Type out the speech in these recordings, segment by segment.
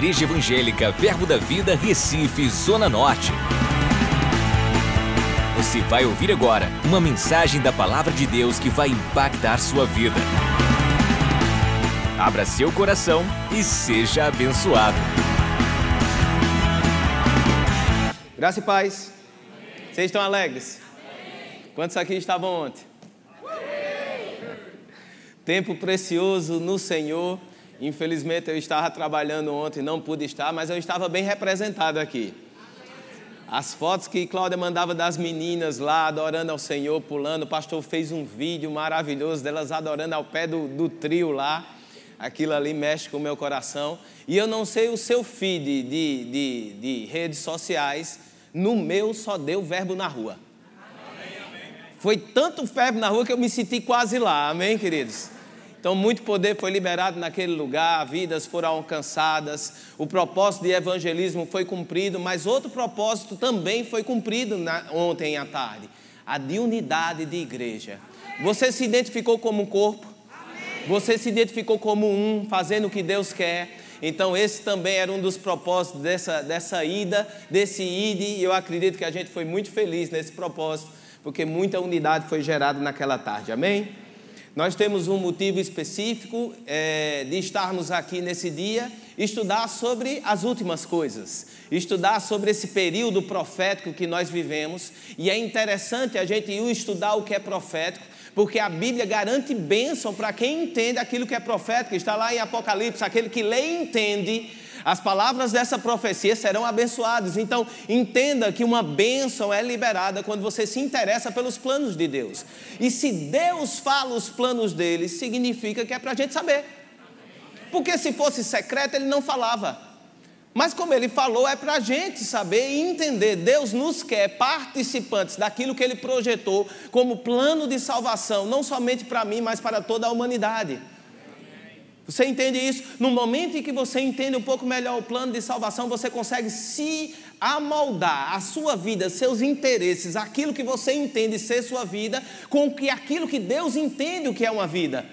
Igreja Evangélica Verbo da Vida, Recife, Zona Norte. Você vai ouvir agora uma mensagem da Palavra de Deus que vai impactar sua vida. Abra seu coração e seja abençoado. Graça e paz. Vocês estão alegres? Quantos aqui estavam ontem? Tempo precioso no Senhor. Infelizmente eu estava trabalhando ontem, não pude estar, mas eu estava bem representado aqui. As fotos que Cláudia mandava das meninas lá adorando ao Senhor, pulando, o pastor fez um vídeo maravilhoso delas adorando ao pé do, do trio lá. Aquilo ali mexe com o meu coração. E eu não sei o seu feed de, de, de redes sociais, no meu só deu verbo na rua. Foi tanto verbo na rua que eu me senti quase lá, amém, queridos? Então, muito poder foi liberado naquele lugar, vidas foram alcançadas, o propósito de evangelismo foi cumprido, mas outro propósito também foi cumprido na, ontem à tarde: a de unidade de igreja. Você se identificou como um corpo? Você se identificou como um, fazendo o que Deus quer. Então, esse também era um dos propósitos dessa, dessa ida, desse ide, e eu acredito que a gente foi muito feliz nesse propósito, porque muita unidade foi gerada naquela tarde. Amém? Nós temos um motivo específico é, de estarmos aqui nesse dia, estudar sobre as últimas coisas, estudar sobre esse período profético que nós vivemos, e é interessante a gente ir estudar o que é profético, porque a Bíblia garante bênção para quem entende aquilo que é profético, está lá em Apocalipse, aquele que lê e entende as palavras dessa profecia serão abençoadas. Então, entenda que uma bênção é liberada quando você se interessa pelos planos de Deus. E se Deus fala os planos dele, significa que é para a gente saber. Porque se fosse secreto, ele não falava. Mas como ele falou, é para a gente saber e entender. Deus nos quer participantes daquilo que ele projetou como plano de salvação, não somente para mim, mas para toda a humanidade. Você entende isso? No momento em que você entende um pouco melhor o plano de salvação, você consegue se amoldar a sua vida, seus interesses, aquilo que você entende ser sua vida, com que aquilo que Deus entende o que é uma vida.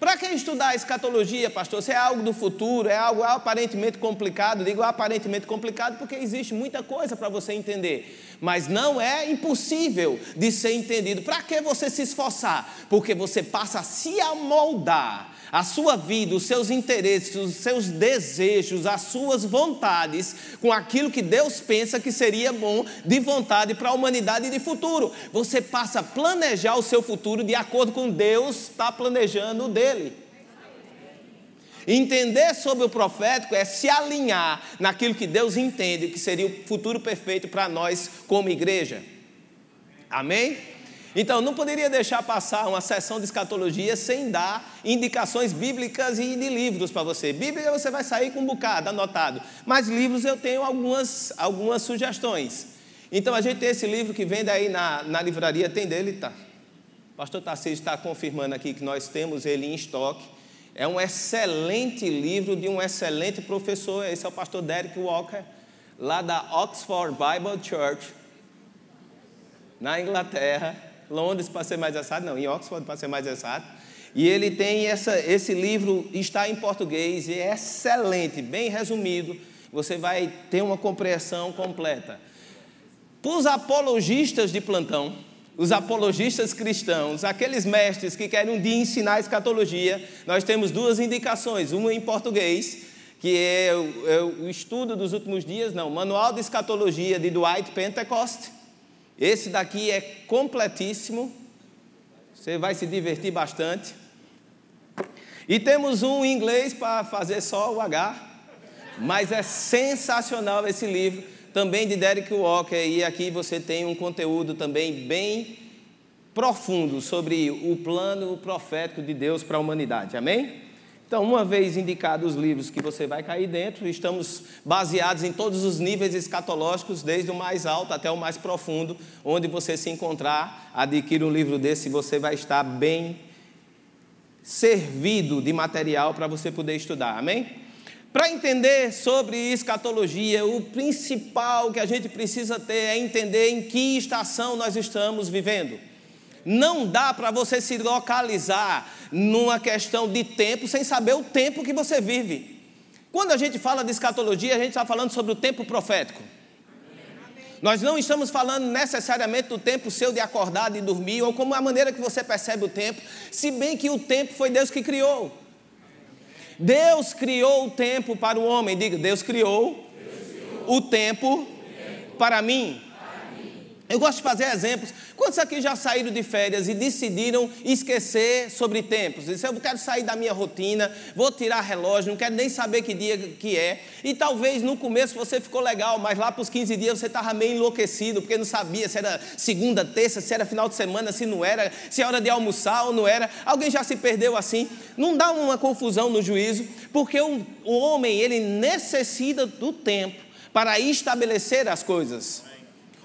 Para que estudar escatologia, pastor? Se é algo do futuro, é algo aparentemente complicado, digo aparentemente complicado porque existe muita coisa para você entender, mas não é impossível de ser entendido. Para que você se esforçar? Porque você passa a se amoldar a sua vida, os seus interesses, os seus desejos, as suas vontades com aquilo que Deus pensa que seria bom de vontade para a humanidade de futuro. Você passa a planejar o seu futuro de acordo com Deus está planejando o dele. Entender sobre o profético é se alinhar naquilo que Deus entende que seria o futuro perfeito para nós como igreja. Amém? Então, não poderia deixar passar uma sessão de escatologia sem dar indicações bíblicas e de livros para você. Bíblia você vai sair com um bocado anotado, mas livros eu tenho algumas, algumas sugestões. Então, a gente tem esse livro que vende aí na, na livraria, tem dele, tá? O pastor Tarcísio está confirmando aqui que nós temos ele em estoque. É um excelente livro de um excelente professor, esse é o pastor Derek Walker, lá da Oxford Bible Church, na Inglaterra. Londres, para ser mais exato, não, em Oxford, para ser mais exato. E ele tem essa, esse livro, está em português, e é excelente, bem resumido. Você vai ter uma compreensão completa. Para os apologistas de plantão, os apologistas cristãos, aqueles mestres que querem um dia ensinar escatologia, nós temos duas indicações. Uma em português, que é o, é o estudo dos últimos dias, não, Manual de Escatologia de Dwight Pentecost, esse daqui é completíssimo. Você vai se divertir bastante. E temos um em inglês para fazer só o H. Mas é sensacional esse livro, também de Derek Walker. E aqui você tem um conteúdo também bem profundo sobre o plano profético de Deus para a humanidade. Amém? Então, uma vez indicados os livros que você vai cair dentro, estamos baseados em todos os níveis escatológicos, desde o mais alto até o mais profundo, onde você se encontrar, adquira um livro desse, você vai estar bem servido de material para você poder estudar. Amém? Para entender sobre escatologia, o principal que a gente precisa ter é entender em que estação nós estamos vivendo. Não dá para você se localizar numa questão de tempo sem saber o tempo que você vive. Quando a gente fala de escatologia, a gente está falando sobre o tempo profético. Nós não estamos falando necessariamente do tempo seu de acordar, de dormir, ou como a maneira que você percebe o tempo, se bem que o tempo foi Deus que criou. Deus criou o tempo para o homem. Diga, Deus criou, Deus criou o, tempo o tempo para mim. Eu gosto de fazer exemplos. Quantos aqui já saíram de férias e decidiram esquecer sobre tempos? Disse, eu quero sair da minha rotina, vou tirar relógio, não quero nem saber que dia que é. E talvez no começo você ficou legal, mas lá para os 15 dias você estava meio enlouquecido, porque não sabia se era segunda, terça, se era final de semana, se não era, se era hora de almoçar ou não era. Alguém já se perdeu assim? Não dá uma confusão no juízo, porque o, o homem, ele necessita do tempo para estabelecer as coisas.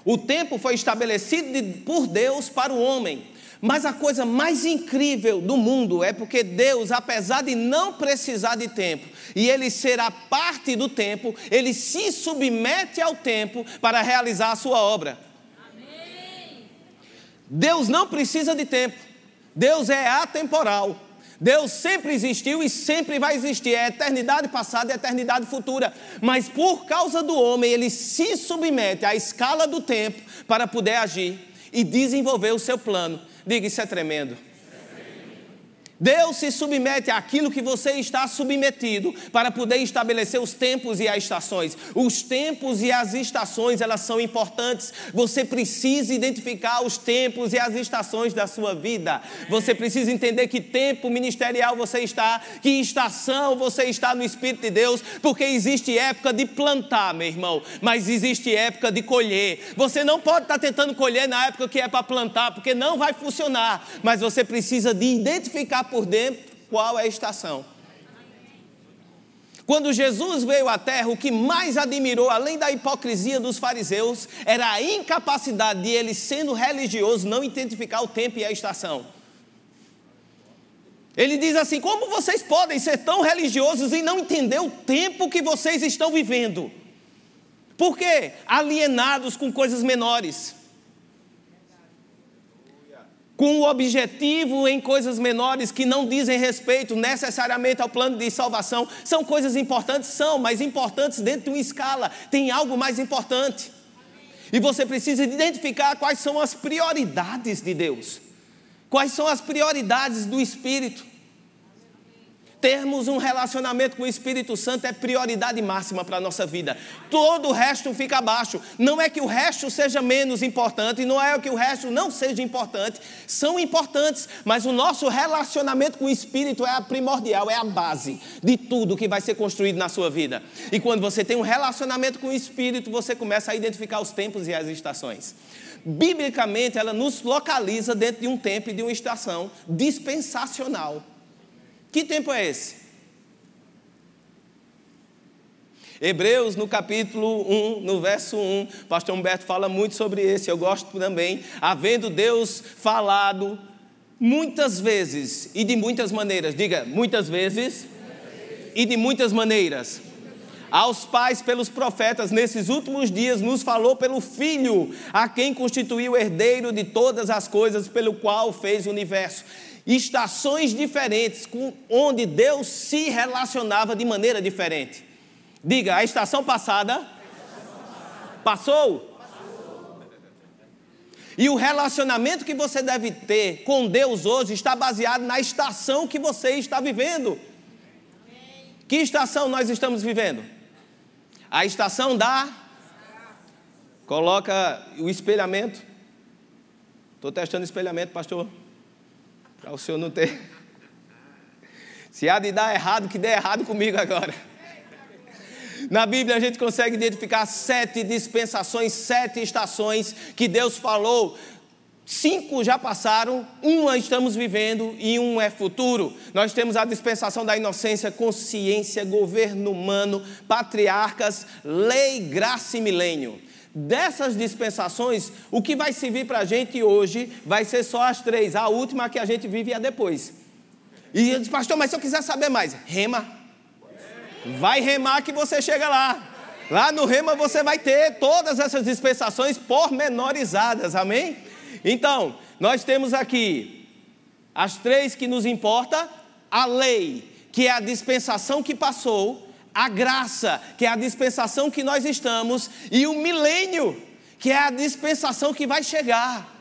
O tempo foi estabelecido por Deus para o homem. Mas a coisa mais incrível do mundo é porque Deus, apesar de não precisar de tempo, e ele será parte do tempo, ele se submete ao tempo para realizar a sua obra. Amém. Deus não precisa de tempo. Deus é atemporal. Deus sempre existiu e sempre vai existir, é eternidade passada e eternidade futura. Mas por causa do homem, ele se submete à escala do tempo para poder agir e desenvolver o seu plano. Diga, isso é tremendo. Deus se submete àquilo que você está submetido para poder estabelecer os tempos e as estações. Os tempos e as estações, elas são importantes. Você precisa identificar os tempos e as estações da sua vida. Você precisa entender que tempo ministerial você está, que estação você está no Espírito de Deus, porque existe época de plantar, meu irmão, mas existe época de colher. Você não pode estar tentando colher na época que é para plantar, porque não vai funcionar, mas você precisa de identificar por dentro qual é a estação. Quando Jesus veio à terra, o que mais admirou, além da hipocrisia dos fariseus, era a incapacidade de ele, sendo religioso, não identificar o tempo e a estação. Ele diz assim: como vocês podem ser tão religiosos e não entender o tempo que vocês estão vivendo? Por quê? Alienados com coisas menores com o objetivo em coisas menores que não dizem respeito necessariamente ao plano de salvação. São coisas importantes? São, mas importantes dentro de uma escala. Tem algo mais importante. E você precisa identificar quais são as prioridades de Deus, quais são as prioridades do Espírito termos um relacionamento com o Espírito Santo é prioridade máxima para a nossa vida. Todo o resto fica abaixo. Não é que o resto seja menos importante, não é que o resto não seja importante. São importantes, mas o nosso relacionamento com o Espírito é a primordial, é a base de tudo que vai ser construído na sua vida. E quando você tem um relacionamento com o Espírito, você começa a identificar os tempos e as estações. Biblicamente, ela nos localiza dentro de um tempo e de uma estação dispensacional. Que tempo é esse? Hebreus, no capítulo 1, no verso 1, pastor Humberto fala muito sobre esse, eu gosto também. Havendo Deus falado muitas vezes e de muitas maneiras, diga, muitas vezes e de muitas maneiras. Aos pais pelos profetas, nesses últimos dias, nos falou pelo Filho, a quem constituiu herdeiro de todas as coisas, pelo qual fez o universo estações diferentes, com, onde Deus se relacionava de maneira diferente. Diga, a estação passada. Passou? passou? E o relacionamento que você deve ter com Deus hoje está baseado na estação que você está vivendo. Que estação nós estamos vivendo? A estação da. Coloca o espelhamento. Estou testando espelhamento, pastor. Para o senhor não ter. Se há de dar errado, que dê errado comigo agora. Na Bíblia a gente consegue identificar sete dispensações, sete estações que Deus falou. Cinco já passaram, uma estamos vivendo e um é futuro. Nós temos a dispensação da inocência, consciência, governo humano, patriarcas, lei, graça e milênio. Dessas dispensações, o que vai servir para a gente hoje vai ser só as três. A última que a gente vive é depois. E eu disse, pastor, mas se eu quiser saber mais, rema. Vai remar que você chega lá. Lá no rema você vai ter todas essas dispensações pormenorizadas, amém? Então, nós temos aqui as três que nos importa, a lei, que é a dispensação que passou, a graça, que é a dispensação que nós estamos, e o milênio, que é a dispensação que vai chegar.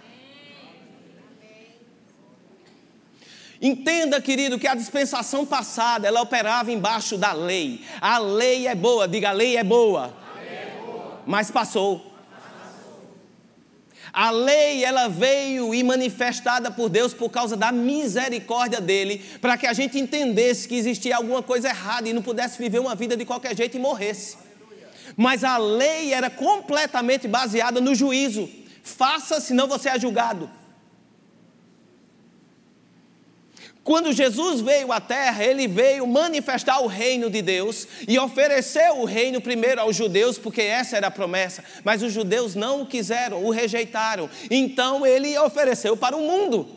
Entenda, querido, que a dispensação passada, ela operava embaixo da lei. A lei é boa, diga, a lei é boa. Lei é boa. Mas passou. A lei, ela veio e manifestada por Deus por causa da misericórdia dele, para que a gente entendesse que existia alguma coisa errada e não pudesse viver uma vida de qualquer jeito e morresse. Mas a lei era completamente baseada no juízo. Faça, senão você é julgado. Quando Jesus veio à terra, ele veio manifestar o reino de Deus e ofereceu o reino primeiro aos judeus, porque essa era a promessa, mas os judeus não o quiseram, o rejeitaram. Então ele ofereceu para o mundo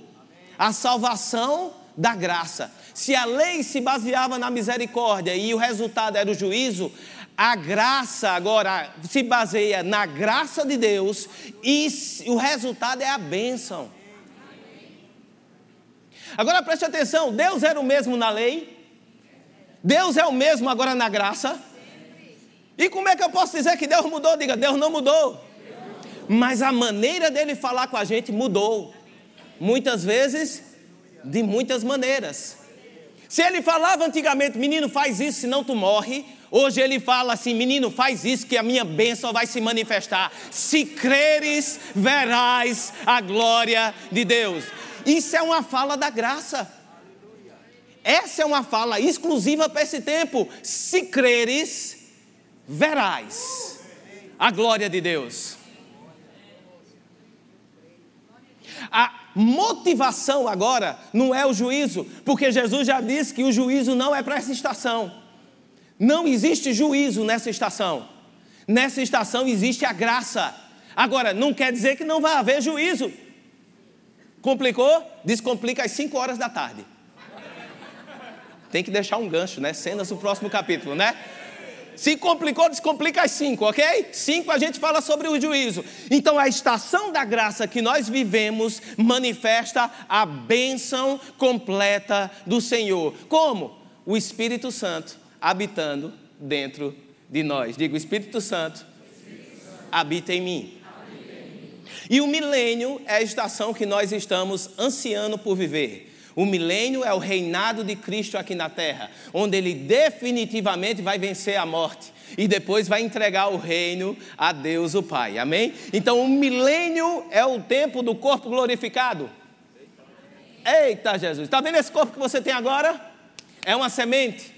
a salvação da graça. Se a lei se baseava na misericórdia e o resultado era o juízo, a graça agora se baseia na graça de Deus e o resultado é a bênção. Agora preste atenção: Deus era o mesmo na lei, Deus é o mesmo agora na graça. E como é que eu posso dizer que Deus mudou? Diga, Deus não mudou. Mas a maneira dele falar com a gente mudou. Muitas vezes, de muitas maneiras. Se ele falava antigamente, menino, faz isso, senão tu morre. Hoje ele fala assim, menino, faz isso que a minha bênção vai se manifestar. Se creres, verás a glória de Deus. Isso é uma fala da graça. Essa é uma fala exclusiva para esse tempo. Se creres, verás a glória de Deus. A motivação agora não é o juízo, porque Jesus já disse que o juízo não é para essa estação. Não existe juízo nessa estação. Nessa estação existe a graça. Agora, não quer dizer que não vai haver juízo. Complicou? Descomplica às 5 horas da tarde. Tem que deixar um gancho, né? Cenas do próximo capítulo, né? Se complicou, descomplica às 5, ok? 5 a gente fala sobre o juízo. Então a estação da graça que nós vivemos manifesta a bênção completa do Senhor. Como? O Espírito Santo habitando dentro de nós. Diga, o Espírito Santo, Espírito Santo. habita em mim. E o milênio é a estação que nós estamos ansiando por viver. O milênio é o reinado de Cristo aqui na terra, onde ele definitivamente vai vencer a morte e depois vai entregar o reino a Deus o Pai. Amém? Então o milênio é o tempo do corpo glorificado. Eita Jesus, está vendo esse corpo que você tem agora? É uma semente.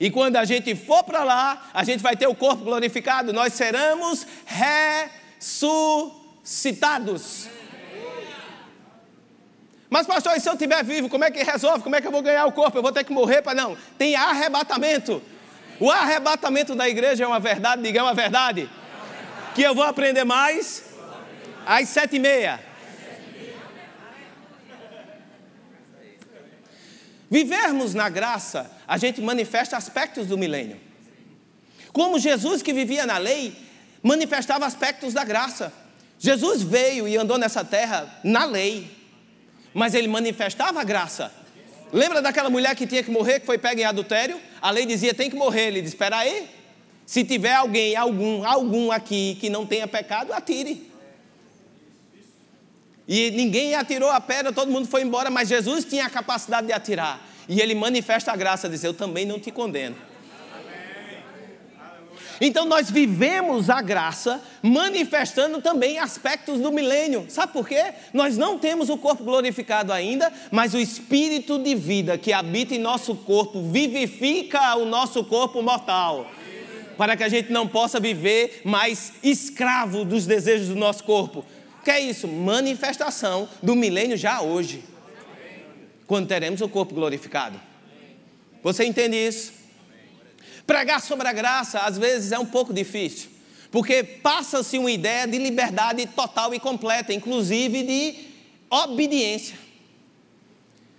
E quando a gente for para lá, a gente vai ter o corpo glorificado, nós seremos ressuscitados ressuscitados. Mas, pastor, e se eu estiver vivo, como é que resolve? Como é que eu vou ganhar o corpo? Eu vou ter que morrer para não. Tem arrebatamento. O arrebatamento da igreja é uma verdade, diga é uma verdade. Que eu vou aprender mais às sete e meia. Vivermos na graça, a gente manifesta aspectos do milênio. Como Jesus que vivia na lei, manifestava aspectos da graça. Jesus veio e andou nessa terra na lei, mas ele manifestava a graça. Lembra daquela mulher que tinha que morrer, que foi pega em adultério? A lei dizia tem que morrer. Ele disse: Espera aí. Se tiver alguém, algum, algum aqui que não tenha pecado, atire. E ninguém atirou a pedra, todo mundo foi embora, mas Jesus tinha a capacidade de atirar. E ele manifesta a graça, diz: Eu também não te condeno. Então nós vivemos a graça manifestando também aspectos do milênio. Sabe por quê? Nós não temos o corpo glorificado ainda, mas o espírito de vida que habita em nosso corpo vivifica o nosso corpo mortal. Para que a gente não possa viver mais escravo dos desejos do nosso corpo. Que é isso? Manifestação do milênio já hoje. Quando teremos o corpo glorificado. Você entende isso? Pregar sobre a graça às vezes é um pouco difícil, porque passa-se uma ideia de liberdade total e completa, inclusive de obediência.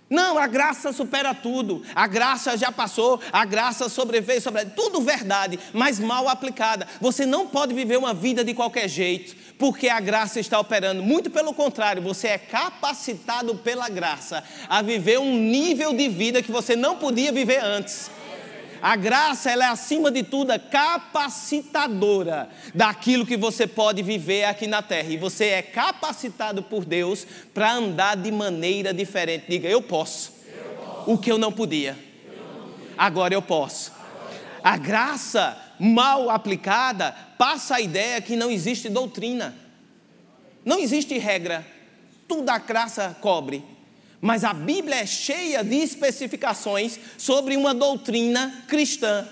Não, a graça supera tudo. A graça já passou, a graça sobreveio sobre tudo verdade, mas mal aplicada. Você não pode viver uma vida de qualquer jeito, porque a graça está operando. Muito pelo contrário, você é capacitado pela graça a viver um nível de vida que você não podia viver antes. A graça, ela é acima de tudo capacitadora daquilo que você pode viver aqui na terra. E você é capacitado por Deus para andar de maneira diferente. Diga, eu posso. eu posso. O que eu não podia. Agora eu posso. A graça mal aplicada passa a ideia que não existe doutrina. Não existe regra. Tudo a graça cobre. Mas a Bíblia é cheia de especificações sobre uma doutrina cristã,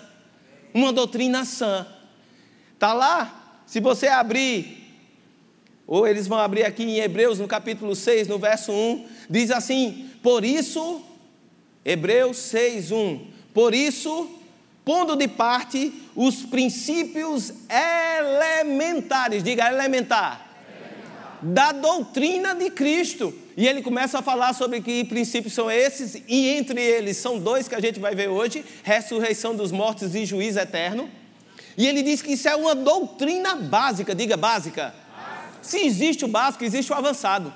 uma doutrina sã. Está lá, se você abrir, ou eles vão abrir aqui em Hebreus, no capítulo 6, no verso 1, diz assim: Por isso, Hebreus 6, 1, por isso, pondo de parte os princípios elementares, diga elementar. Da doutrina de Cristo e ele começa a falar sobre que princípios são esses, e entre eles são dois que a gente vai ver hoje: ressurreição dos mortos e juízo eterno. E ele diz que isso é uma doutrina básica, diga básica. Se existe o básico, existe o avançado.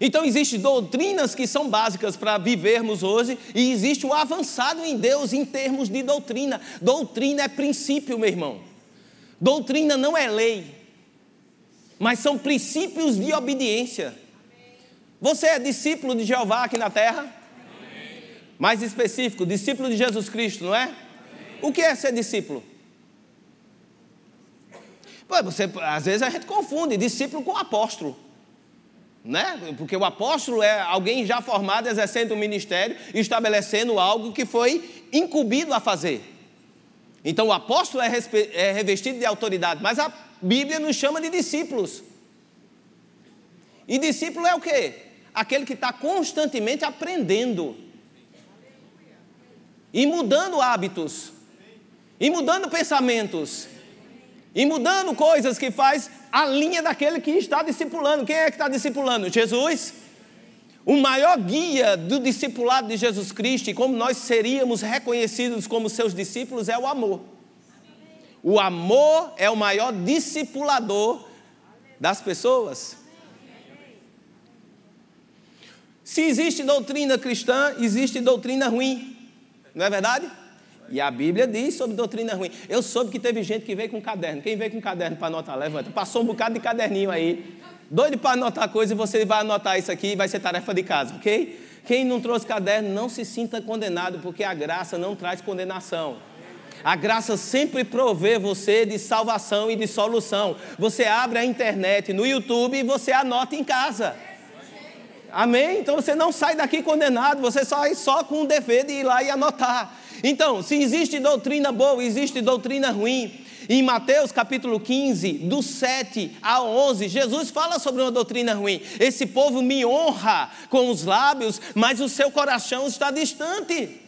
Então existem doutrinas que são básicas para vivermos hoje e existe o avançado em Deus em termos de doutrina. Doutrina é princípio, meu irmão. Doutrina não é lei mas são princípios de obediência. Você é discípulo de Jeová aqui na terra? Mais específico, discípulo de Jesus Cristo, não é? O que é ser discípulo? Você, às vezes a gente confunde discípulo com apóstolo. Né? Porque o apóstolo é alguém já formado, exercendo o um ministério, estabelecendo algo que foi incumbido a fazer. Então o apóstolo é, é revestido de autoridade, mas a Bíblia nos chama de discípulos. E discípulo é o quê? Aquele que está constantemente aprendendo. E mudando hábitos. E mudando pensamentos. E mudando coisas que faz a linha daquele que está discipulando. Quem é que está discipulando? Jesus. O maior guia do discipulado de Jesus Cristo e como nós seríamos reconhecidos como seus discípulos é o amor. O amor é o maior discipulador das pessoas. Se existe doutrina cristã, existe doutrina ruim. Não é verdade? E a Bíblia diz sobre doutrina ruim. Eu soube que teve gente que veio com caderno. Quem veio com caderno para anotar? Levanta. Passou um bocado de caderninho aí. Doido para anotar coisa e você vai anotar isso aqui e vai ser tarefa de casa, ok? Quem não trouxe caderno, não se sinta condenado, porque a graça não traz condenação. A graça sempre provê você de salvação e de solução. Você abre a internet no YouTube e você anota em casa. Amém? Então você não sai daqui condenado, você sai só com o dever de ir lá e anotar. Então, se existe doutrina boa, existe doutrina ruim. Em Mateus capítulo 15, do 7 a 11, Jesus fala sobre uma doutrina ruim. Esse povo me honra com os lábios, mas o seu coração está distante.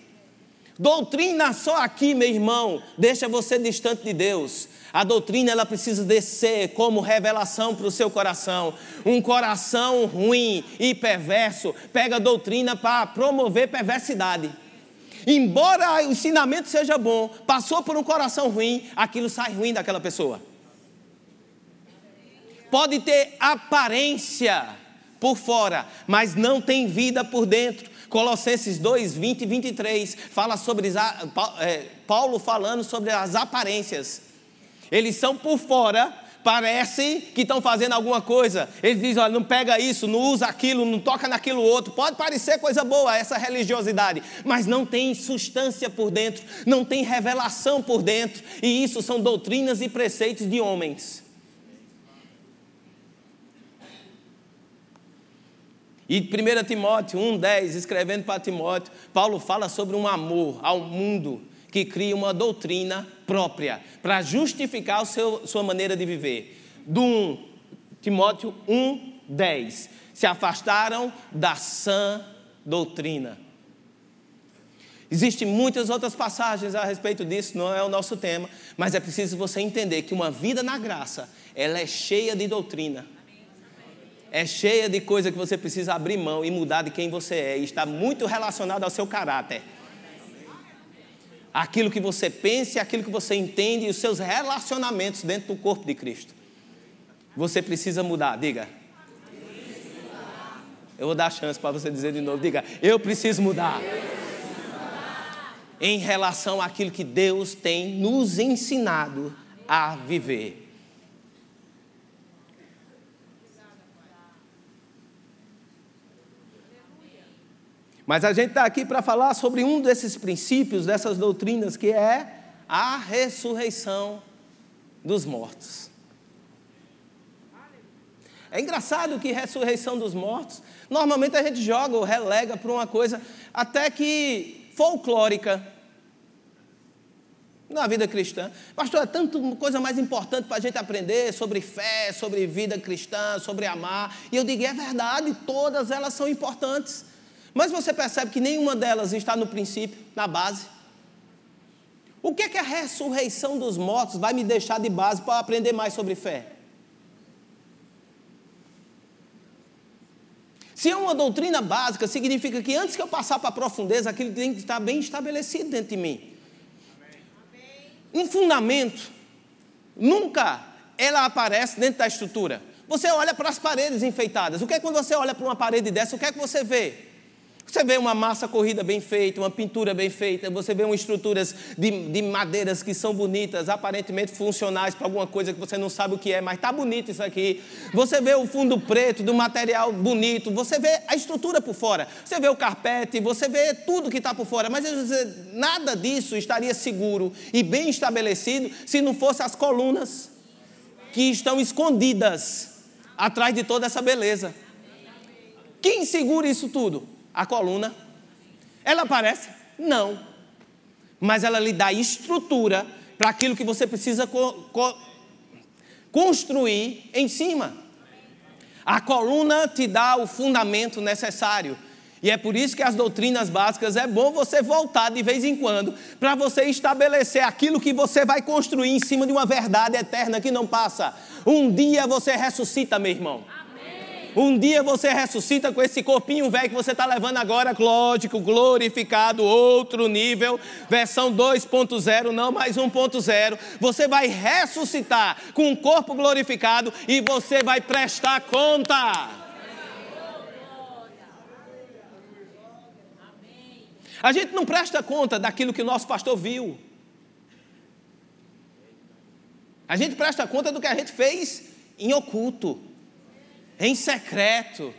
Doutrina só aqui, meu irmão, deixa você distante de Deus. A doutrina ela precisa descer como revelação para o seu coração. Um coração ruim e perverso pega a doutrina para promover perversidade. Embora o ensinamento seja bom, passou por um coração ruim, aquilo sai ruim daquela pessoa. Pode ter aparência por fora, mas não tem vida por dentro. Colossenses 2, 20 e 23 fala sobre é, Paulo falando sobre as aparências. Eles são por fora, parece que estão fazendo alguma coisa. Eles dizem: olha, não pega isso, não usa aquilo, não toca naquilo outro. Pode parecer coisa boa essa religiosidade, mas não tem substância por dentro, não tem revelação por dentro. E isso são doutrinas e preceitos de homens. E 1 Timóteo 1,10, escrevendo para Timóteo, Paulo fala sobre um amor ao mundo que cria uma doutrina própria para justificar a sua maneira de viver. Do 1, Timóteo 1,10. Se afastaram da sã doutrina. Existem muitas outras passagens a respeito disso, não é o nosso tema, mas é preciso você entender que uma vida na graça, ela é cheia de doutrina é cheia de coisa que você precisa abrir mão e mudar de quem você é, e está muito relacionado ao seu caráter. Aquilo que você pensa, aquilo que você entende e os seus relacionamentos dentro do corpo de Cristo. Você precisa mudar, diga. Eu vou dar a chance para você dizer de novo, diga, eu preciso mudar. em relação àquilo que Deus tem nos ensinado a viver. Mas a gente está aqui para falar sobre um desses princípios, dessas doutrinas, que é a ressurreição dos mortos. É engraçado que ressurreição dos mortos, normalmente a gente joga ou relega para uma coisa até que folclórica na vida cristã. Pastor, é tanta coisa mais importante para a gente aprender sobre fé, sobre vida cristã, sobre amar. E eu digo, é verdade, todas elas são importantes. Mas você percebe que nenhuma delas está no princípio, na base. O que é que a ressurreição dos mortos vai me deixar de base para aprender mais sobre fé? Se é uma doutrina básica, significa que antes que eu passar para a profundeza, aquilo tem que estar bem estabelecido dentro de mim. Um fundamento, nunca ela aparece dentro da estrutura. Você olha para as paredes enfeitadas. O que é quando você olha para uma parede dessa? O que é que você vê? Você vê uma massa corrida bem feita, uma pintura bem feita, você vê umas estruturas de, de madeiras que são bonitas, aparentemente funcionais para alguma coisa que você não sabe o que é, mas está bonito isso aqui. Você vê o fundo preto do material bonito, você vê a estrutura por fora, você vê o carpete, você vê tudo que está por fora, mas nada disso estaria seguro e bem estabelecido se não fosse as colunas que estão escondidas atrás de toda essa beleza. Quem segura isso tudo? A coluna. Ela aparece? Não. Mas ela lhe dá estrutura para aquilo que você precisa co co construir em cima. A coluna te dá o fundamento necessário. E é por isso que as doutrinas básicas é bom você voltar de vez em quando, para você estabelecer aquilo que você vai construir em cima de uma verdade eterna que não passa. Um dia você ressuscita, meu irmão. Um dia você ressuscita com esse corpinho velho que você está levando agora, lógico, glorificado, outro nível, versão 2.0, não mais 1.0. Você vai ressuscitar com um corpo glorificado e você vai prestar conta. A gente não presta conta daquilo que o nosso pastor viu. A gente presta conta do que a gente fez em oculto em secreto,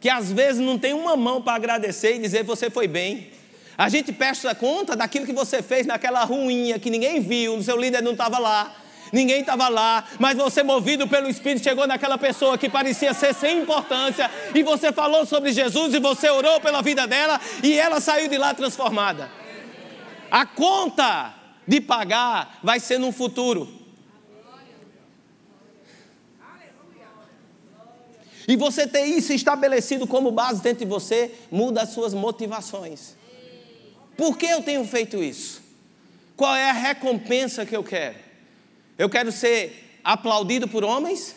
que às vezes não tem uma mão para agradecer e dizer você foi bem. A gente presta conta daquilo que você fez naquela ruinha que ninguém viu, o seu líder não estava lá, ninguém estava lá, mas você, movido pelo Espírito, chegou naquela pessoa que parecia ser sem importância e você falou sobre Jesus e você orou pela vida dela e ela saiu de lá transformada. A conta de pagar vai ser no futuro. E você ter isso estabelecido como base dentro de você, muda as suas motivações. Por que eu tenho feito isso? Qual é a recompensa que eu quero? Eu quero ser aplaudido por homens?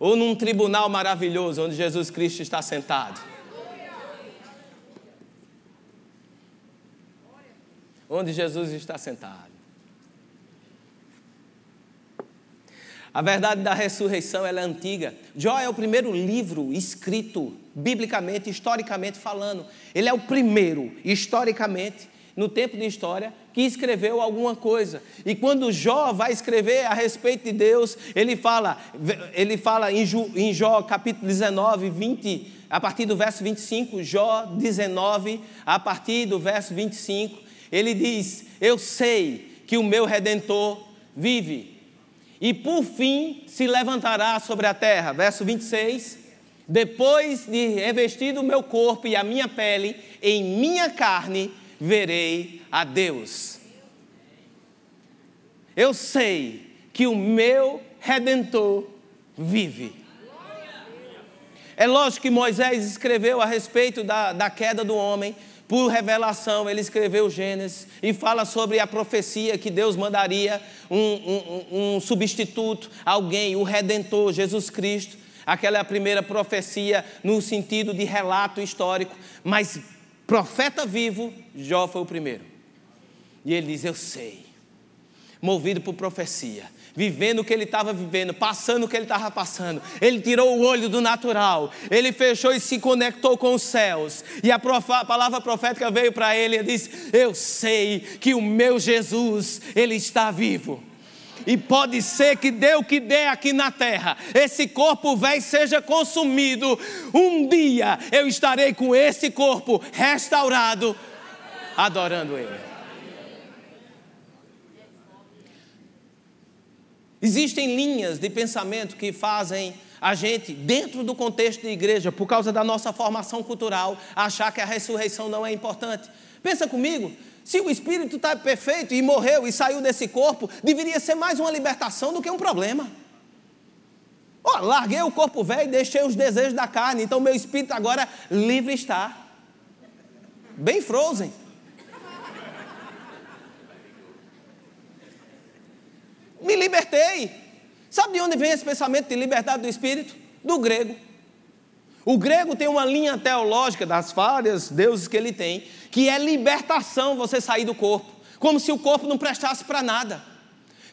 Ou num tribunal maravilhoso onde Jesus Cristo está sentado? Onde Jesus está sentado. A verdade da ressurreição é antiga. Jó é o primeiro livro escrito biblicamente, historicamente falando. Ele é o primeiro, historicamente, no tempo de história, que escreveu alguma coisa. E quando Jó vai escrever a respeito de Deus, ele fala, ele fala em, Jó capítulo 19, 20, a partir do verso 25, Jó 19, a partir do verso 25, ele diz: Eu sei que o meu redentor vive e por fim se levantará sobre a terra. Verso 26. Depois de revestido o meu corpo e a minha pele, em minha carne verei a Deus. Eu sei que o meu redentor vive. É lógico que Moisés escreveu a respeito da, da queda do homem, por revelação, ele escreveu Gênesis e fala sobre a profecia que Deus mandaria um, um, um substituto, alguém, o Redentor, Jesus Cristo. Aquela é a primeira profecia no sentido de relato histórico, mas profeta vivo, Jó foi o primeiro. E ele diz: Eu sei. movido por profecia, vivendo o que ele estava vivendo, passando o que ele estava passando. Ele tirou o olho do natural, ele fechou e se conectou com os céus. E a, a palavra profética veio para ele e disse: Eu sei que o meu Jesus, ele está vivo. E pode ser que dê o que dê aqui na terra, esse corpo velho seja consumido. Um dia eu estarei com esse corpo restaurado, adorando Ele. Existem linhas de pensamento que fazem a gente, dentro do contexto de igreja, por causa da nossa formação cultural, achar que a ressurreição não é importante. Pensa comigo, se o espírito está perfeito e morreu e saiu desse corpo, deveria ser mais uma libertação do que um problema. Oh, larguei o corpo velho e deixei os desejos da carne, então meu espírito agora livre está. Bem frozen. Me libertei. Sabe de onde vem esse pensamento de liberdade do espírito? Do grego. O grego tem uma linha teológica das várias deuses que ele tem, que é libertação, você sair do corpo, como se o corpo não prestasse para nada.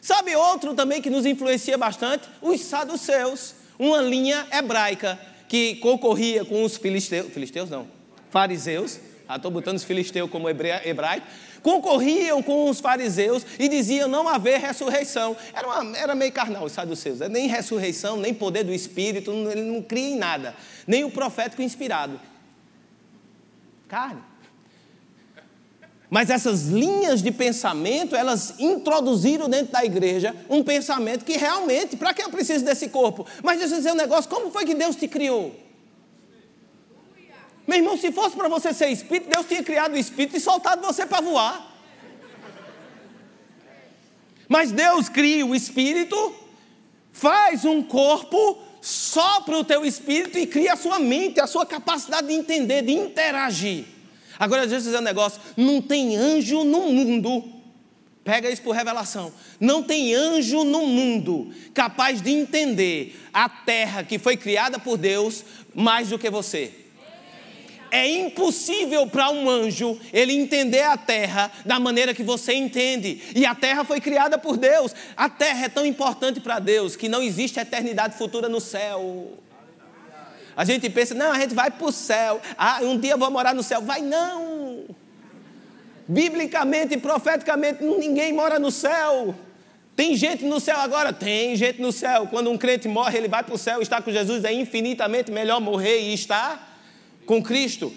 Sabe outro também que nos influencia bastante? Os saduceus, uma linha hebraica que concorria com os filisteus, filisteus não, fariseus, estou botando os filisteus como hebraico, concorriam com os fariseus e diziam não haver ressurreição. Era, uma, era meio carnal os saduceus, nem ressurreição, nem poder do Espírito, ele não cria em nada, nem o profético inspirado. Carne. Mas essas linhas de pensamento, elas introduziram dentro da igreja um pensamento que realmente, para que eu preciso desse corpo? Mas deixa eu dizer um negócio, como foi que Deus te criou? Meu irmão, se fosse para você ser espírito, Deus tinha criado o espírito e soltado você para voar. Mas Deus cria o espírito, faz um corpo, sopra o teu espírito e cria a sua mente, a sua capacidade de entender, de interagir. Agora, deixa eu dizer um negócio: não tem anjo no mundo, pega isso por revelação, não tem anjo no mundo capaz de entender a terra que foi criada por Deus mais do que você. É impossível para um anjo ele entender a terra da maneira que você entende. E a terra foi criada por Deus. A terra é tão importante para Deus que não existe eternidade futura no céu. A gente pensa, não, a gente vai para o céu. Ah, um dia eu vou morar no céu. Vai não. Biblicamente e profeticamente, ninguém mora no céu. Tem gente no céu agora? Tem gente no céu. Quando um crente morre, ele vai para o céu, está com Jesus. É infinitamente melhor morrer e estar com Cristo.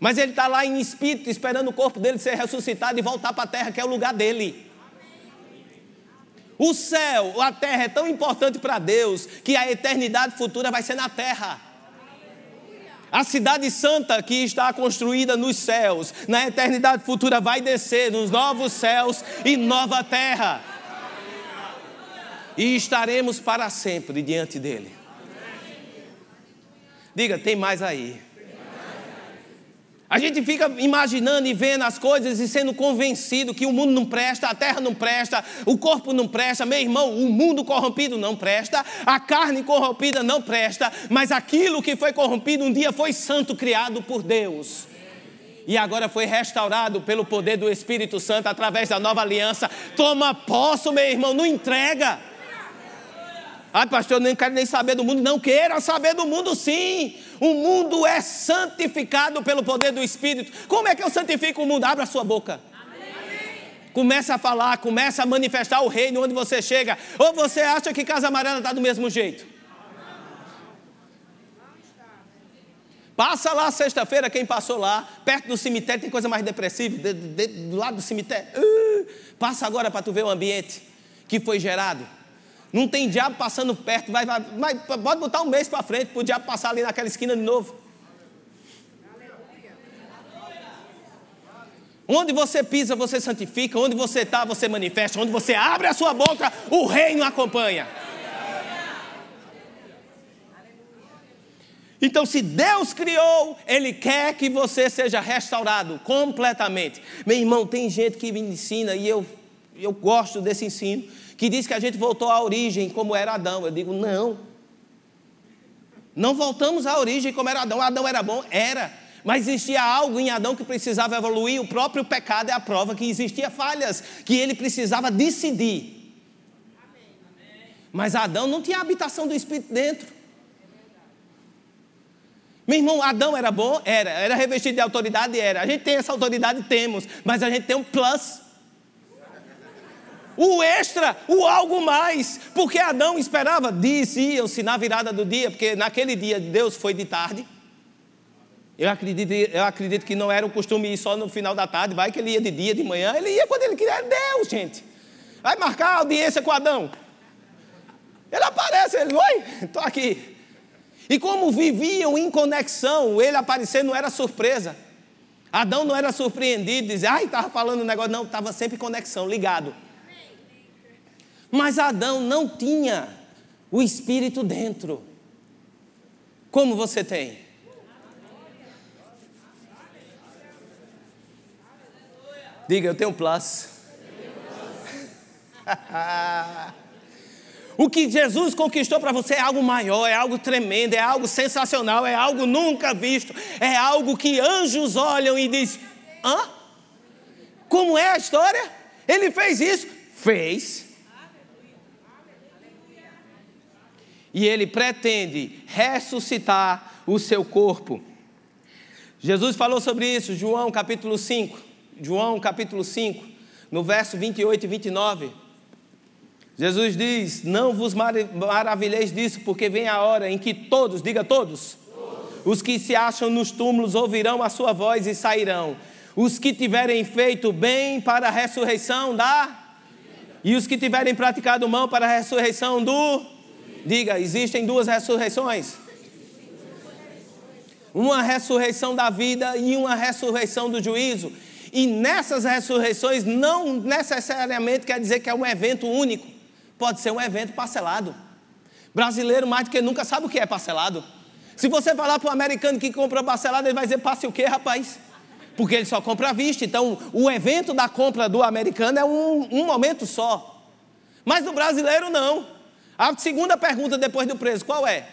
Mas ele está lá em espírito, esperando o corpo dele ser ressuscitado e voltar para a terra, que é o lugar dele. O céu, a terra é tão importante para Deus que a eternidade futura vai ser na terra. A cidade santa que está construída nos céus, na eternidade futura vai descer nos novos céus e nova terra. E estaremos para sempre diante dele. Diga, tem mais aí. A gente fica imaginando e vendo as coisas e sendo convencido que o mundo não presta, a terra não presta, o corpo não presta. Meu irmão, o mundo corrompido não presta, a carne corrompida não presta, mas aquilo que foi corrompido um dia foi santo, criado por Deus. E agora foi restaurado pelo poder do Espírito Santo através da nova aliança. Toma posse, meu irmão, não entrega. Ah, pastor, eu não quero nem saber do mundo. Não queira saber do mundo, sim. O mundo é santificado pelo poder do Espírito. Como é que eu santifico o mundo? Abra a sua boca. Começa a falar, começa a manifestar o reino onde você chega. Ou você acha que Casa Amarela está do mesmo jeito? Passa lá sexta-feira, quem passou lá, perto do cemitério, tem coisa mais depressiva, de, de, do lado do cemitério. Uh, passa agora para tu ver o ambiente que foi gerado. Não tem diabo passando perto, vai, vai, vai pode botar um mês para frente para o diabo passar ali naquela esquina de novo. Onde você pisa, você santifica. Onde você está, você manifesta. Onde você abre a sua boca, o reino acompanha. Então, se Deus criou, Ele quer que você seja restaurado completamente. Meu irmão, tem gente que me ensina e eu, eu gosto desse ensino que diz que a gente voltou à origem como era Adão. Eu digo, não. Não voltamos à origem como era Adão. Adão era bom? Era. Mas existia algo em Adão que precisava evoluir, o próprio pecado é a prova que existia falhas, que ele precisava decidir. Mas Adão não tinha habitação do Espírito dentro. Meu irmão, Adão era bom? Era. Era revestido de autoridade? Era. A gente tem essa autoridade? Temos. Mas a gente tem um plus. O extra, o algo mais. Porque Adão esperava, disse-se na virada do dia, porque naquele dia Deus foi de tarde. Eu acredito, eu acredito que não era um costume ir só no final da tarde, vai que ele ia de dia, de manhã, ele ia quando ele queria. É Deus, gente. Vai marcar audiência com Adão. Ele aparece, ele, oi, estou aqui. E como viviam em conexão, ele aparecer não era surpresa. Adão não era surpreendido, dizer, ai, estava falando um negócio, não, estava sempre em conexão, ligado. Mas Adão não tinha o espírito dentro. Como você tem? Diga, eu tenho plus. O que Jesus conquistou para você é algo maior, é algo tremendo, é algo sensacional, é algo nunca visto, é algo que anjos olham e dizem: hã? Como é a história? Ele fez isso? Fez. E ele pretende ressuscitar o seu corpo. Jesus falou sobre isso, João capítulo 5. João capítulo 5, no verso 28 e 29. Jesus diz: Não vos maravilheis disso, porque vem a hora em que todos, diga todos, todos, os que se acham nos túmulos ouvirão a sua voz e sairão. Os que tiverem feito bem para a ressurreição da. E os que tiverem praticado mal para a ressurreição do. Diga, existem duas ressurreições. Uma ressurreição da vida e uma ressurreição do juízo. E nessas ressurreições não necessariamente quer dizer que é um evento único pode ser um evento parcelado. Brasileiro, mais do que nunca, sabe o que é parcelado? Se você falar para o americano que compra parcelado, ele vai dizer: passe o quê, rapaz? Porque ele só compra à vista. Então, o evento da compra do americano é um, um momento só. Mas do brasileiro, não. A segunda pergunta depois do preço, qual é?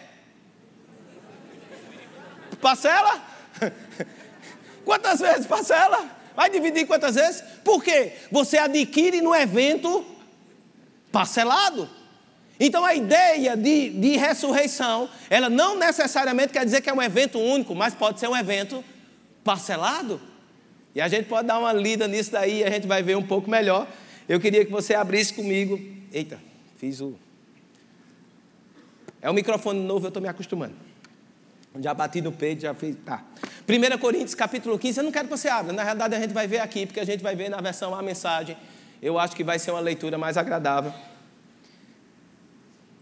Parcela? Quantas vezes parcela? Vai dividir quantas vezes? Por quê? Você adquire no evento parcelado. Então a ideia de, de ressurreição, ela não necessariamente quer dizer que é um evento único, mas pode ser um evento parcelado. E a gente pode dar uma lida nisso daí e a gente vai ver um pouco melhor. Eu queria que você abrisse comigo. Eita, fiz o. É um microfone novo, eu estou me acostumando. Já bati no peito, já fiz. Tá. 1 Coríntios capítulo 15, eu não quero que você abra. Na realidade, a gente vai ver aqui, porque a gente vai ver na versão a mensagem eu acho que vai ser uma leitura mais agradável.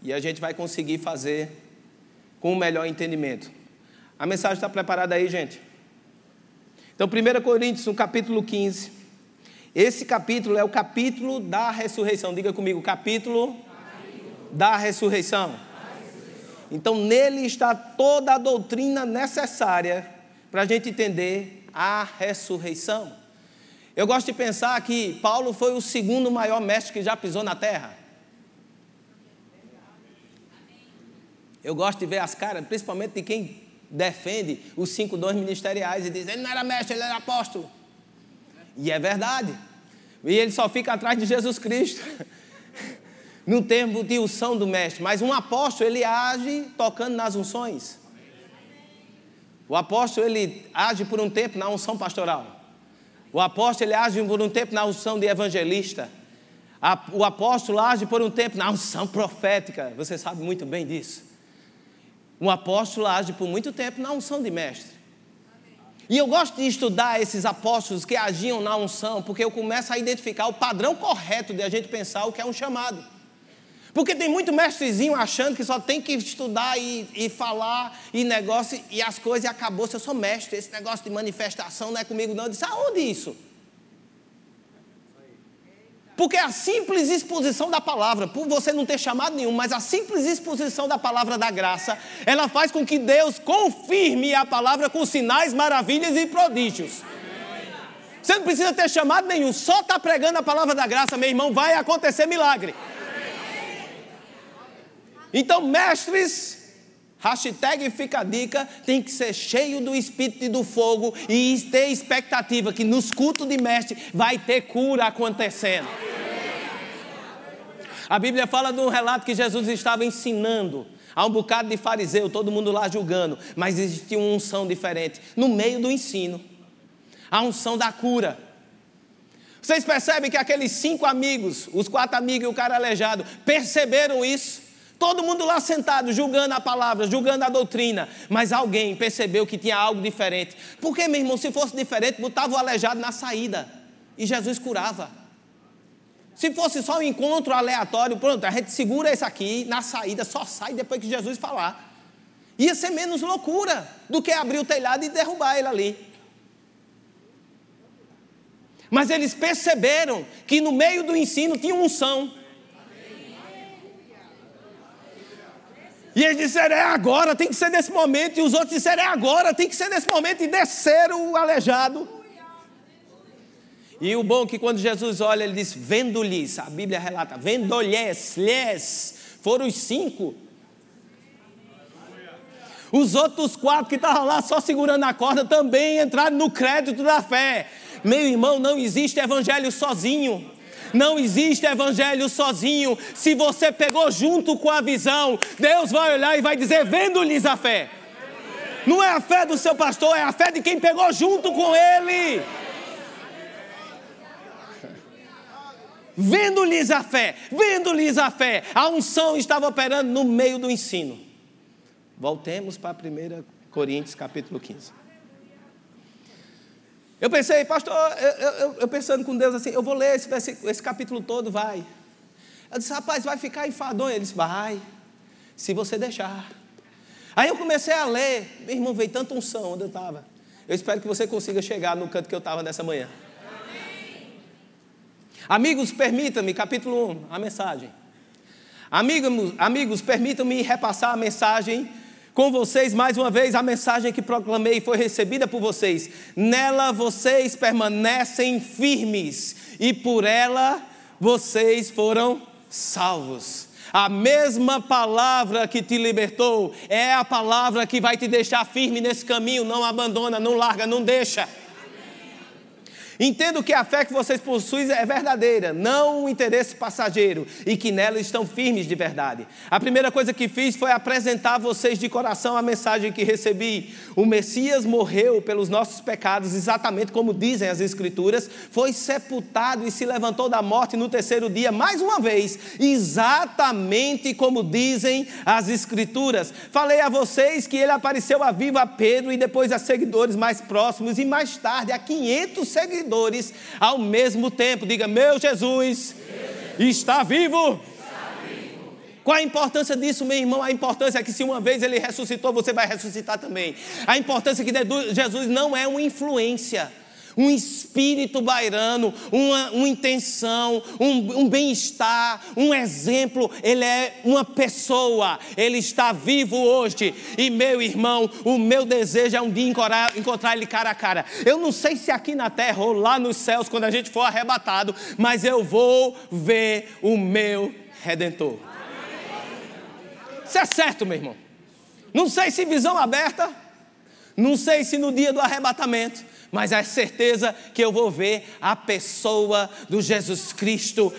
E a gente vai conseguir fazer com o melhor entendimento. A mensagem está preparada aí, gente? Então, 1 Coríntios, no capítulo 15. Esse capítulo é o capítulo da ressurreição. Diga comigo, capítulo, capítulo. da ressurreição. Então, nele está toda a doutrina necessária para a gente entender a ressurreição. Eu gosto de pensar que Paulo foi o segundo maior mestre que já pisou na terra. Eu gosto de ver as caras, principalmente de quem defende os cinco dons ministeriais e diz: ele não era mestre, ele era apóstolo. E é verdade. E ele só fica atrás de Jesus Cristo. no tempo de unção do mestre. Mas um apóstolo, ele age tocando nas unções. O apóstolo, ele age por um tempo na unção pastoral. O apóstolo ele age por um tempo na unção de evangelista. O apóstolo age por um tempo na unção profética. Você sabe muito bem disso. Um apóstolo age por muito tempo na unção de mestre. E eu gosto de estudar esses apóstolos que agiam na unção, porque eu começo a identificar o padrão correto de a gente pensar o que é um chamado. Porque tem muito mestrezinho achando que só tem que estudar e, e falar e negócio e as coisas e acabou. Se eu sou mestre, esse negócio de manifestação não é comigo, não. Eu disse, aonde isso? Porque a simples exposição da palavra, por você não ter chamado nenhum, mas a simples exposição da palavra da graça, ela faz com que Deus confirme a palavra com sinais, maravilhas e prodígios. Você não precisa ter chamado nenhum, só está pregando a palavra da graça, meu irmão, vai acontecer milagre. Então, mestres Hashtag fica a dica, tem que ser cheio do espírito e do fogo e ter expectativa que nos cultos de mestre vai ter cura acontecendo. A Bíblia fala de um relato que Jesus estava ensinando a um bocado de fariseu, todo mundo lá julgando, mas existia uma unção diferente no meio do ensino a unção da cura. Vocês percebem que aqueles cinco amigos, os quatro amigos e o cara aleijado, perceberam isso? Todo mundo lá sentado, julgando a palavra, julgando a doutrina. Mas alguém percebeu que tinha algo diferente. Porque, meu irmão, se fosse diferente, botava o aleijado na saída. E Jesus curava. Se fosse só um encontro aleatório, pronto, a gente segura esse aqui, na saída, só sai depois que Jesus falar. Ia ser menos loucura do que abrir o telhado e derrubar ele ali. Mas eles perceberam que no meio do ensino tinha unção. E eles disseram, é agora, tem que ser nesse momento. E os outros disseram, é agora, tem que ser nesse momento. E desceram o aleijado. E o bom é que quando Jesus olha, ele diz, vendo-lhes, a Bíblia relata, vendo-lhes, lhes, foram os cinco. Os outros quatro que estavam lá só segurando a corda também entraram no crédito da fé. Meu irmão, não existe evangelho sozinho. Não existe evangelho sozinho. Se você pegou junto com a visão, Deus vai olhar e vai dizer: vendo-lhes a fé. Não é a fé do seu pastor, é a fé de quem pegou junto com ele. Vendo-lhes a fé, vendo-lhes a fé, a unção estava operando no meio do ensino. Voltemos para 1 Coríntios capítulo 15. Eu pensei, pastor, eu, eu, eu, pensando com Deus assim, eu vou ler esse, esse capítulo todo, vai. Eu disse, rapaz, vai ficar enfadonho. Ele disse, vai, se você deixar. Aí eu comecei a ler, meu irmão, veio tanta unção onde eu estava. Eu espero que você consiga chegar no canto que eu estava nessa manhã. Amigos, permitam-me, capítulo 1, a mensagem. Amigos, amigos permitam-me repassar a mensagem com vocês mais uma vez a mensagem que proclamei foi recebida por vocês. Nela vocês permanecem firmes e por ela vocês foram salvos. A mesma palavra que te libertou é a palavra que vai te deixar firme nesse caminho. Não abandona, não larga, não deixa. Entendo que a fé que vocês possuem é verdadeira, não um interesse passageiro, e que nela estão firmes de verdade. A primeira coisa que fiz foi apresentar a vocês de coração a mensagem que recebi. O Messias morreu pelos nossos pecados, exatamente como dizem as Escrituras, foi sepultado e se levantou da morte no terceiro dia, mais uma vez, exatamente como dizem as Escrituras. Falei a vocês que ele apareceu a vivo a Pedro e depois a seguidores mais próximos, e mais tarde a 500 seguidores seguidores ao mesmo tempo. Diga: Meu Jesus, está vivo. Qual a importância disso, meu irmão? A importância é que se uma vez ele ressuscitou, você vai ressuscitar também. A importância é que Jesus não é uma influência um espírito bairando, uma, uma intenção, um, um bem-estar, um exemplo. Ele é uma pessoa, ele está vivo hoje. E meu irmão, o meu desejo é um dia encontrar ele cara a cara. Eu não sei se aqui na terra ou lá nos céus, quando a gente for arrebatado, mas eu vou ver o meu redentor. Isso é certo, meu irmão. Não sei se visão aberta, não sei se no dia do arrebatamento, mas a certeza que eu vou ver a pessoa do Jesus Cristo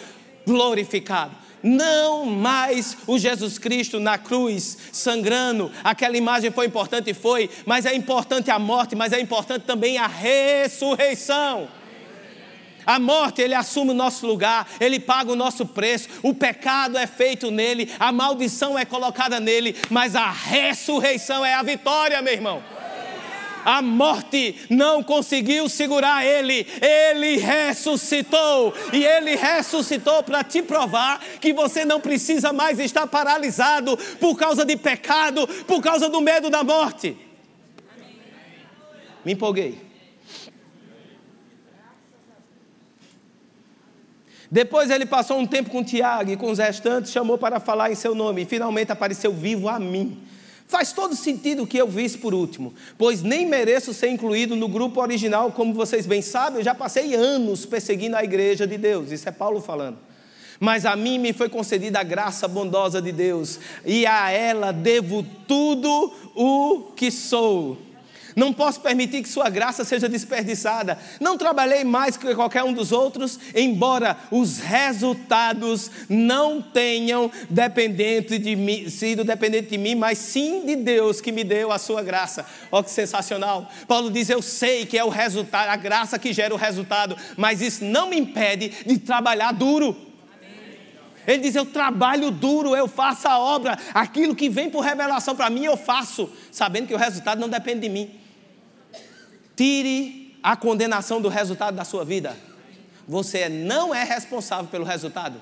glorificado. Não mais o Jesus Cristo na cruz, sangrando. Aquela imagem foi importante, foi, mas é importante a morte, mas é importante também a ressurreição. A morte, ele assume o nosso lugar, ele paga o nosso preço, o pecado é feito nele, a maldição é colocada nele, mas a ressurreição é a vitória, meu irmão. A morte não conseguiu segurar ele, ele ressuscitou. E ele ressuscitou para te provar que você não precisa mais estar paralisado por causa de pecado, por causa do medo da morte. Me empolguei. Depois ele passou um tempo com Tiago e com os restantes, chamou para falar em seu nome e finalmente apareceu vivo a mim. Faz todo sentido que eu visse por último, pois nem mereço ser incluído no grupo original, como vocês bem sabem, eu já passei anos perseguindo a igreja de Deus, isso é Paulo falando. Mas a mim me foi concedida a graça bondosa de Deus, e a ela devo tudo o que sou. Não posso permitir que Sua graça seja desperdiçada. Não trabalhei mais que qualquer um dos outros, embora os resultados não tenham dependente de mim, sido dependente de mim, mas sim de Deus que me deu a Sua graça. Olha que sensacional. Paulo diz: Eu sei que é o resultado, a graça que gera o resultado, mas isso não me impede de trabalhar duro. Ele diz: Eu trabalho duro, eu faço a obra, aquilo que vem por revelação para mim, eu faço, sabendo que o resultado não depende de mim. Tire a condenação do resultado da sua vida. Você não é responsável pelo resultado,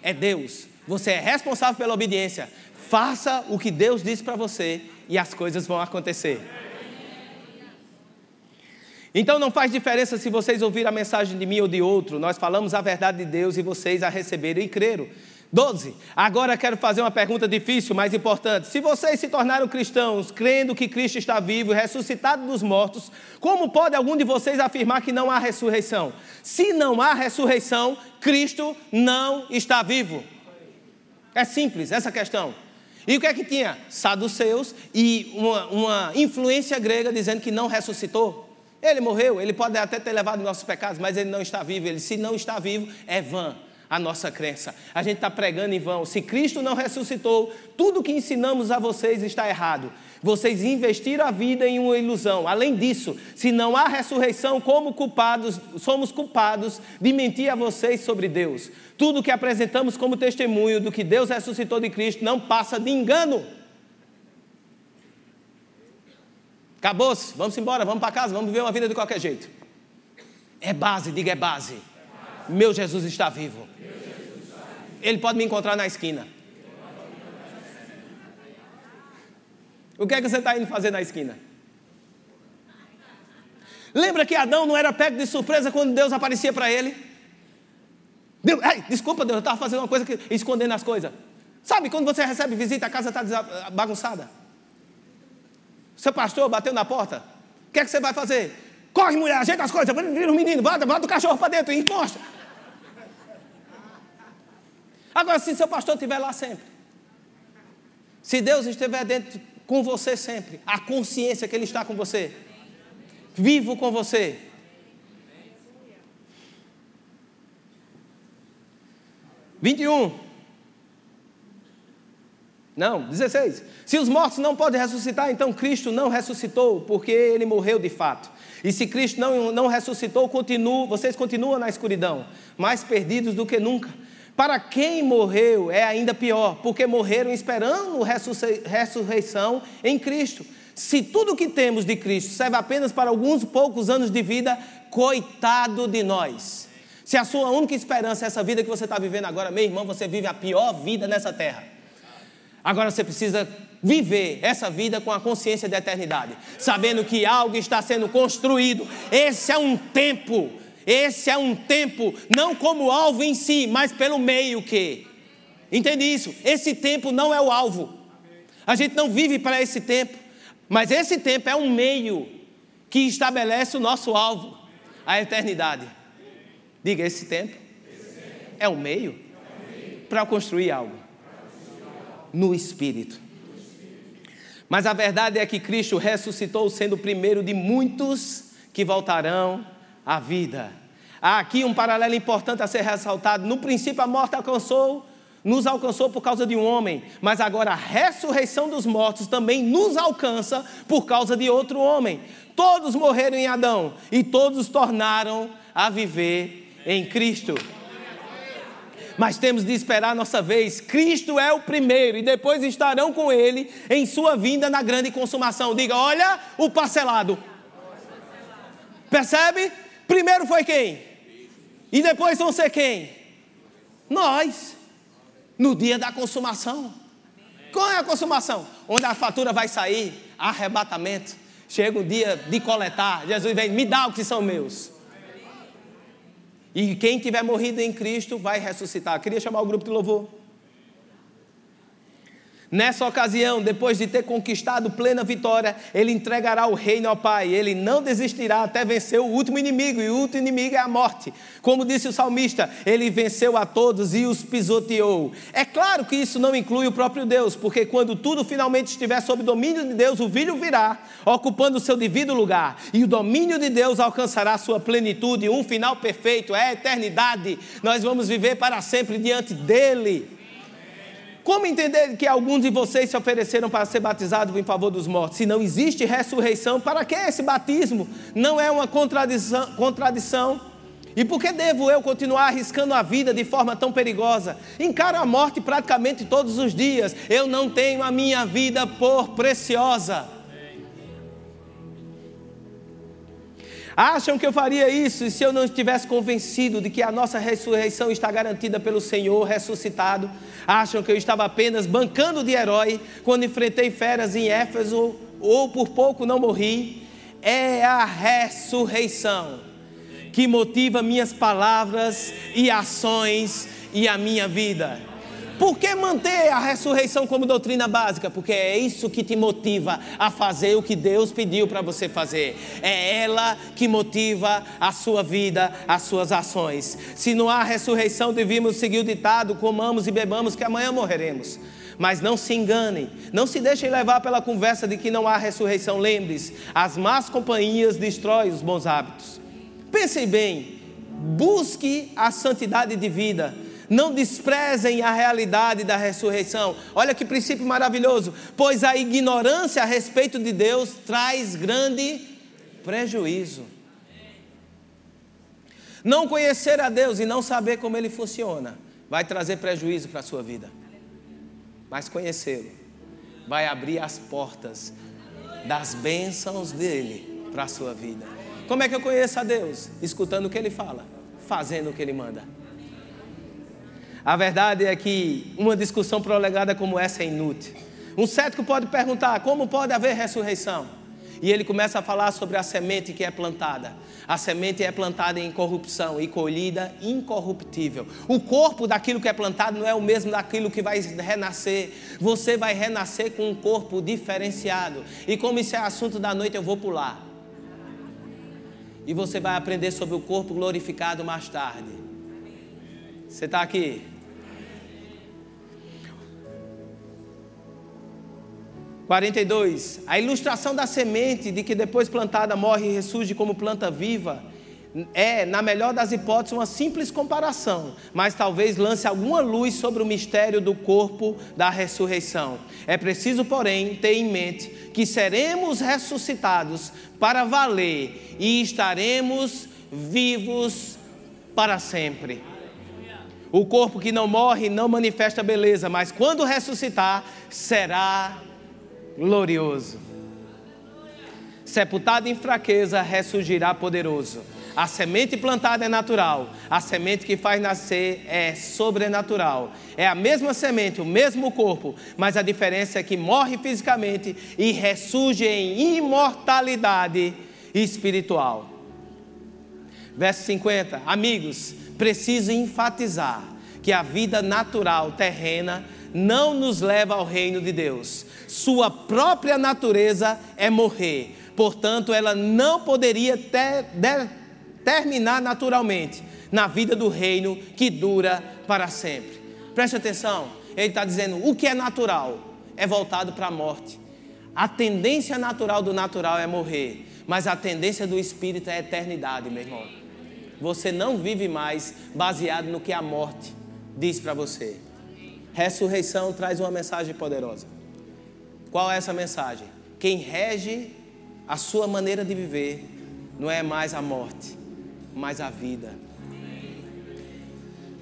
é Deus. Você é responsável pela obediência. Faça o que Deus disse para você e as coisas vão acontecer. Então não faz diferença se vocês ouviram a mensagem de mim ou de outro, nós falamos a verdade de Deus e vocês a receberam e creram. 12. Agora quero fazer uma pergunta difícil, mas importante. Se vocês se tornaram cristãos, crendo que Cristo está vivo e ressuscitado dos mortos, como pode algum de vocês afirmar que não há ressurreição? Se não há ressurreição, Cristo não está vivo. É simples essa questão. E o que é que tinha? Saduceus e uma, uma influência grega dizendo que não ressuscitou. Ele morreu, ele pode até ter levado nossos pecados, mas ele não está vivo. Ele, se não está vivo, é vã a nossa crença. A gente está pregando em vão. Se Cristo não ressuscitou, tudo que ensinamos a vocês está errado. Vocês investiram a vida em uma ilusão. Além disso, se não há ressurreição, como culpados, somos culpados de mentir a vocês sobre Deus. Tudo que apresentamos como testemunho do que Deus ressuscitou de Cristo não passa de engano. Acabou-se, vamos embora, vamos para casa, vamos viver uma vida de qualquer jeito. É base, diga é base. Meu Jesus está vivo. Ele pode me encontrar na esquina. O que é que você está indo fazer na esquina? Lembra que Adão não era pego de surpresa quando Deus aparecia para ele? Deus, desculpa, Deus, eu estava fazendo uma coisa que escondendo as coisas. Sabe quando você recebe visita, a casa está bagunçada? Seu pastor bateu na porta. O que é que você vai fazer? Corre, mulher, ajeita as coisas, vira o menino, bota, bota o cachorro para dentro e encosta. Agora, se seu pastor estiver lá sempre, se Deus estiver dentro com você sempre, a consciência que Ele está com você, vivo com você. Vinte e um. Não, 16. Se os mortos não podem ressuscitar, então Cristo não ressuscitou, porque ele morreu de fato. E se Cristo não, não ressuscitou, vocês continuam na escuridão, mais perdidos do que nunca. Para quem morreu é ainda pior, porque morreram esperando ressurreição em Cristo. Se tudo que temos de Cristo serve apenas para alguns poucos anos de vida, coitado de nós. Se a sua única esperança é essa vida que você está vivendo agora, meu irmão, você vive a pior vida nessa terra. Agora você precisa viver essa vida com a consciência da eternidade, sabendo que algo está sendo construído. Esse é um tempo, esse é um tempo, não como alvo em si, mas pelo meio que. Entende isso? Esse tempo não é o alvo. A gente não vive para esse tempo, mas esse tempo é um meio que estabelece o nosso alvo, a eternidade. Diga, esse tempo é um meio para construir algo no Espírito. Mas a verdade é que Cristo ressuscitou, sendo o primeiro de muitos que voltarão à vida. Há aqui um paralelo importante a ser ressaltado. No princípio, a morte alcançou, nos alcançou por causa de um homem, mas agora a ressurreição dos mortos também nos alcança por causa de outro homem. Todos morreram em Adão e todos tornaram a viver em Cristo mas temos de esperar a nossa vez. Cristo é o primeiro e depois estarão com Ele em sua vinda na grande consumação. Diga, olha o parcelado. Percebe? Primeiro foi quem? E depois vão ser quem? Nós. No dia da consumação. Qual é a consumação? Onde a fatura vai sair, arrebatamento. Chega o dia de coletar. Jesus vem, me dá o que são meus. E quem tiver morrido em Cristo vai ressuscitar. Queria chamar o grupo de louvor. Nessa ocasião, depois de ter conquistado plena vitória, ele entregará o reino ao Pai. Ele não desistirá até vencer o último inimigo, e o último inimigo é a morte. Como disse o salmista, ele venceu a todos e os pisoteou. É claro que isso não inclui o próprio Deus, porque quando tudo finalmente estiver sob domínio de Deus, o filho virá, ocupando o seu devido lugar, e o domínio de Deus alcançará sua plenitude, um final perfeito, é a eternidade. Nós vamos viver para sempre diante dele. Como entender que alguns de vocês se ofereceram para ser batizados em favor dos mortos? Se não existe ressurreição, para que esse batismo? Não é uma contradição. contradição. E por que devo eu continuar arriscando a vida de forma tão perigosa? Encaro a morte praticamente todos os dias. Eu não tenho a minha vida por preciosa. Acham que eu faria isso se eu não estivesse convencido de que a nossa ressurreição está garantida pelo Senhor ressuscitado? Acham que eu estava apenas bancando de herói quando enfrentei feras em Éfeso ou por pouco não morri? É a ressurreição que motiva minhas palavras e ações e a minha vida. Por que manter a ressurreição como doutrina básica? Porque é isso que te motiva a fazer o que Deus pediu para você fazer. É ela que motiva a sua vida, as suas ações. Se não há ressurreição, devemos seguir o ditado: comamos e bebamos, que amanhã morreremos. Mas não se enganem, não se deixem levar pela conversa de que não há ressurreição. Lembre-se, as más companhias destroem os bons hábitos. Pensem bem, busque a santidade de vida não desprezem a realidade da ressurreição. Olha que princípio maravilhoso. Pois a ignorância a respeito de Deus traz grande prejuízo. Não conhecer a Deus e não saber como ele funciona vai trazer prejuízo para a sua vida. Mas conhecê-lo vai abrir as portas das bênçãos dele para a sua vida. Como é que eu conheço a Deus? Escutando o que ele fala, fazendo o que ele manda. A verdade é que uma discussão prolegada como essa é inútil. Um cético pode perguntar: como pode haver ressurreição? E ele começa a falar sobre a semente que é plantada. A semente é plantada em corrupção e colhida incorruptível. O corpo daquilo que é plantado não é o mesmo daquilo que vai renascer. Você vai renascer com um corpo diferenciado. E como isso é assunto da noite, eu vou pular. E você vai aprender sobre o corpo glorificado mais tarde. Você está aqui? 42. A ilustração da semente de que depois plantada morre e ressurge como planta viva é, na melhor das hipóteses, uma simples comparação, mas talvez lance alguma luz sobre o mistério do corpo da ressurreição. É preciso, porém, ter em mente que seremos ressuscitados para valer e estaremos vivos para sempre. O corpo que não morre não manifesta beleza, mas quando ressuscitar, será glorioso. Sepultado em fraqueza, ressurgirá poderoso. A semente plantada é natural, a semente que faz nascer é sobrenatural. É a mesma semente, o mesmo corpo, mas a diferença é que morre fisicamente e ressurge em imortalidade espiritual. Verso 50. Amigos, preciso enfatizar que a vida natural terrena não nos leva ao reino de Deus. Sua própria natureza é morrer. Portanto, ela não poderia ter, de, terminar naturalmente na vida do reino que dura para sempre. Preste atenção, ele está dizendo: o que é natural é voltado para a morte. A tendência natural do natural é morrer, mas a tendência do espírito é a eternidade, meu irmão. Você não vive mais baseado no que a morte diz para você. Ressurreição traz uma mensagem poderosa. Qual é essa mensagem? Quem rege a sua maneira de viver não é mais a morte, mas a vida.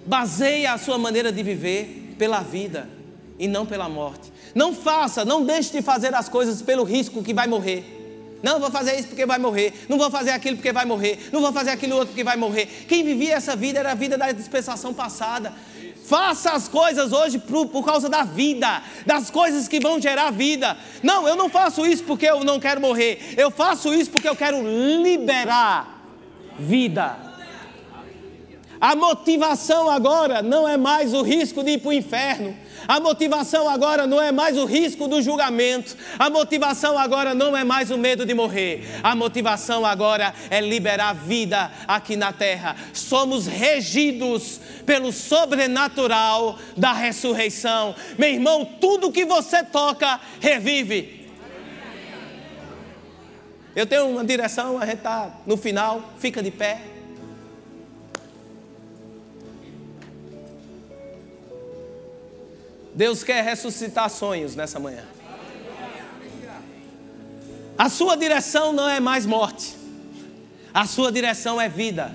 Baseia a sua maneira de viver pela vida e não pela morte. Não faça, não deixe de fazer as coisas pelo risco que vai morrer. Não vou fazer isso porque vai morrer. Não vou fazer aquilo porque vai morrer. Não vou fazer aquilo outro porque vai morrer. Quem vivia essa vida era a vida da dispensação passada. Faça as coisas hoje por, por, causa da vida, das coisas que vão gerar vida. Não, eu não faço isso porque eu não quero morrer. Eu faço isso porque eu quero liberar vida. A motivação agora não é mais o risco de ir para o inferno. A motivação agora não é mais o risco do julgamento. A motivação agora não é mais o medo de morrer. A motivação agora é liberar vida aqui na terra. Somos regidos pelo sobrenatural da ressurreição. Meu irmão, tudo que você toca revive. Eu tenho uma direção, a gente está no final, fica de pé. Deus quer ressuscitar sonhos nessa manhã. A sua direção não é mais morte, a sua direção é vida.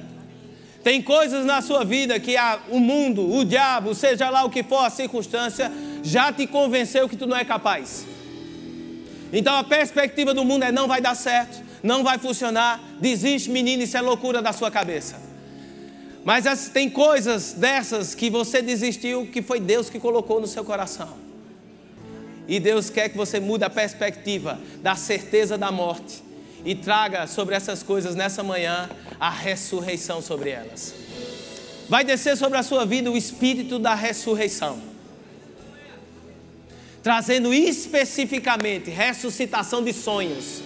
Tem coisas na sua vida que a, o mundo, o diabo, seja lá o que for a circunstância, já te convenceu que tu não é capaz. Então a perspectiva do mundo é não vai dar certo, não vai funcionar, desiste, menino, isso é loucura da sua cabeça. Mas tem coisas dessas que você desistiu, que foi Deus que colocou no seu coração. E Deus quer que você mude a perspectiva da certeza da morte e traga sobre essas coisas nessa manhã a ressurreição sobre elas. Vai descer sobre a sua vida o espírito da ressurreição. Trazendo especificamente ressuscitação de sonhos.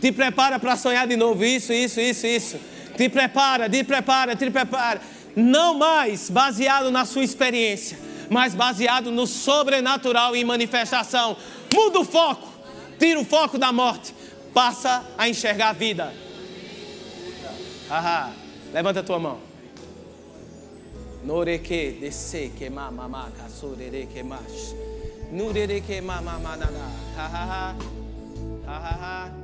Te prepara para sonhar de novo isso, isso, isso, isso te prepara, te prepara, te prepara. Não mais baseado na sua experiência, mas baseado no sobrenatural e manifestação. Muda o foco, tira o foco da morte, passa a enxergar a vida. Levanta a tua mão. Desce. Nurere, que mamama, nana. Hahaha, hahaha.